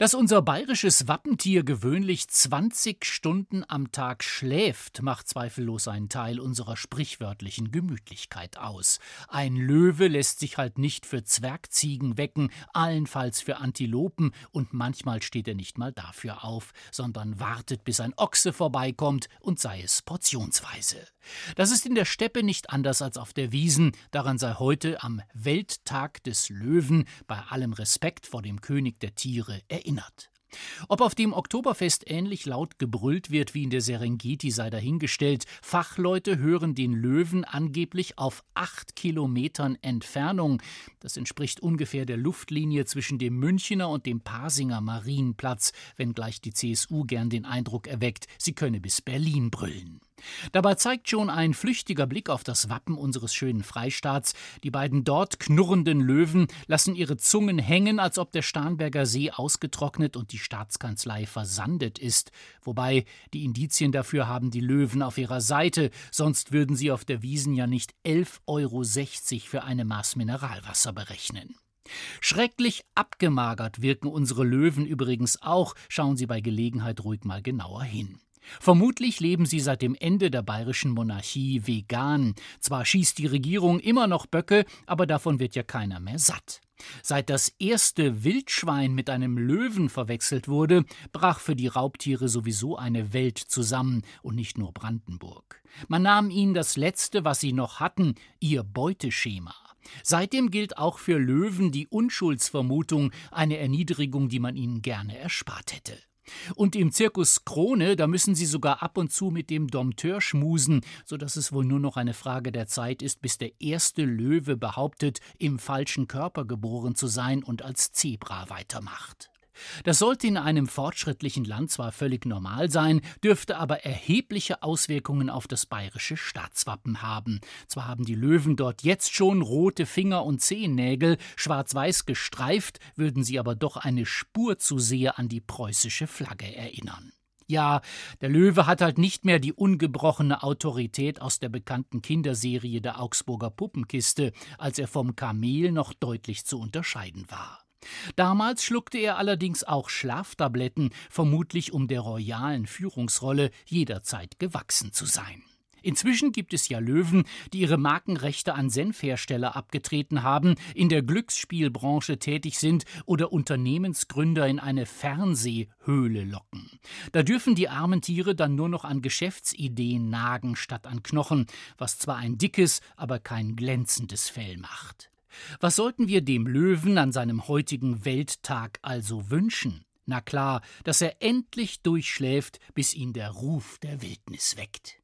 Dass unser bayerisches Wappentier gewöhnlich 20 Stunden am Tag schläft, macht zweifellos einen Teil unserer sprichwörtlichen Gemütlichkeit aus. Ein Löwe lässt sich halt nicht für Zwergziegen wecken, allenfalls für Antilopen, und manchmal steht er nicht mal dafür auf, sondern wartet, bis ein Ochse vorbeikommt, und sei es portionsweise. Das ist in der Steppe nicht anders als auf der Wiesen, daran sei heute am Welttag des Löwen bei allem Respekt vor dem König der Tiere erinnert erinnert. Ob auf dem Oktoberfest ähnlich laut gebrüllt wird wie in der Serengeti, sei dahingestellt. Fachleute hören den Löwen angeblich auf acht Kilometern Entfernung. Das entspricht ungefähr der Luftlinie zwischen dem Münchener und dem Pasinger Marienplatz, wenngleich die CSU gern den Eindruck erweckt, sie könne bis Berlin brüllen. Dabei zeigt schon ein flüchtiger Blick auf das Wappen unseres schönen Freistaats. Die beiden dort knurrenden Löwen lassen ihre Zungen hängen, als ob der Starnberger See ausgetrocknet und die Staatskanzlei versandet ist. Wobei die Indizien dafür haben die Löwen auf ihrer Seite, sonst würden sie auf der Wiesen ja nicht 11,60 Euro für eine Maß Mineralwasser berechnen. Schrecklich abgemagert wirken unsere Löwen übrigens auch, schauen Sie bei Gelegenheit ruhig mal genauer hin. Vermutlich leben sie seit dem Ende der bayerischen Monarchie vegan. Zwar schießt die Regierung immer noch Böcke, aber davon wird ja keiner mehr satt. Seit das erste Wildschwein mit einem Löwen verwechselt wurde, brach für die Raubtiere sowieso eine Welt zusammen und nicht nur Brandenburg. Man nahm ihnen das letzte, was sie noch hatten, ihr Beuteschema. Seitdem gilt auch für Löwen die Unschuldsvermutung, eine Erniedrigung, die man ihnen gerne erspart hätte. Und im Zirkus Krone, da müssen sie sogar ab und zu mit dem Dompteur schmusen, so dass es wohl nur noch eine Frage der Zeit ist, bis der erste Löwe behauptet, im falschen Körper geboren zu sein und als Zebra weitermacht. Das sollte in einem fortschrittlichen Land zwar völlig normal sein, dürfte aber erhebliche Auswirkungen auf das bayerische Staatswappen haben. Zwar haben die Löwen dort jetzt schon rote Finger und Zehennägel, schwarz-weiß gestreift, würden sie aber doch eine Spur zu sehr an die preußische Flagge erinnern. Ja, der Löwe hat halt nicht mehr die ungebrochene Autorität aus der bekannten Kinderserie der Augsburger Puppenkiste, als er vom Kamel noch deutlich zu unterscheiden war. Damals schluckte er allerdings auch Schlaftabletten, vermutlich um der royalen Führungsrolle jederzeit gewachsen zu sein. Inzwischen gibt es ja Löwen, die ihre Markenrechte an Senfhersteller abgetreten haben, in der Glücksspielbranche tätig sind oder Unternehmensgründer in eine Fernsehhöhle locken. Da dürfen die armen Tiere dann nur noch an Geschäftsideen nagen statt an Knochen, was zwar ein dickes, aber kein glänzendes Fell macht. Was sollten wir dem Löwen an seinem heutigen Welttag also wünschen? Na klar, dass er endlich durchschläft, bis ihn der Ruf der Wildnis weckt.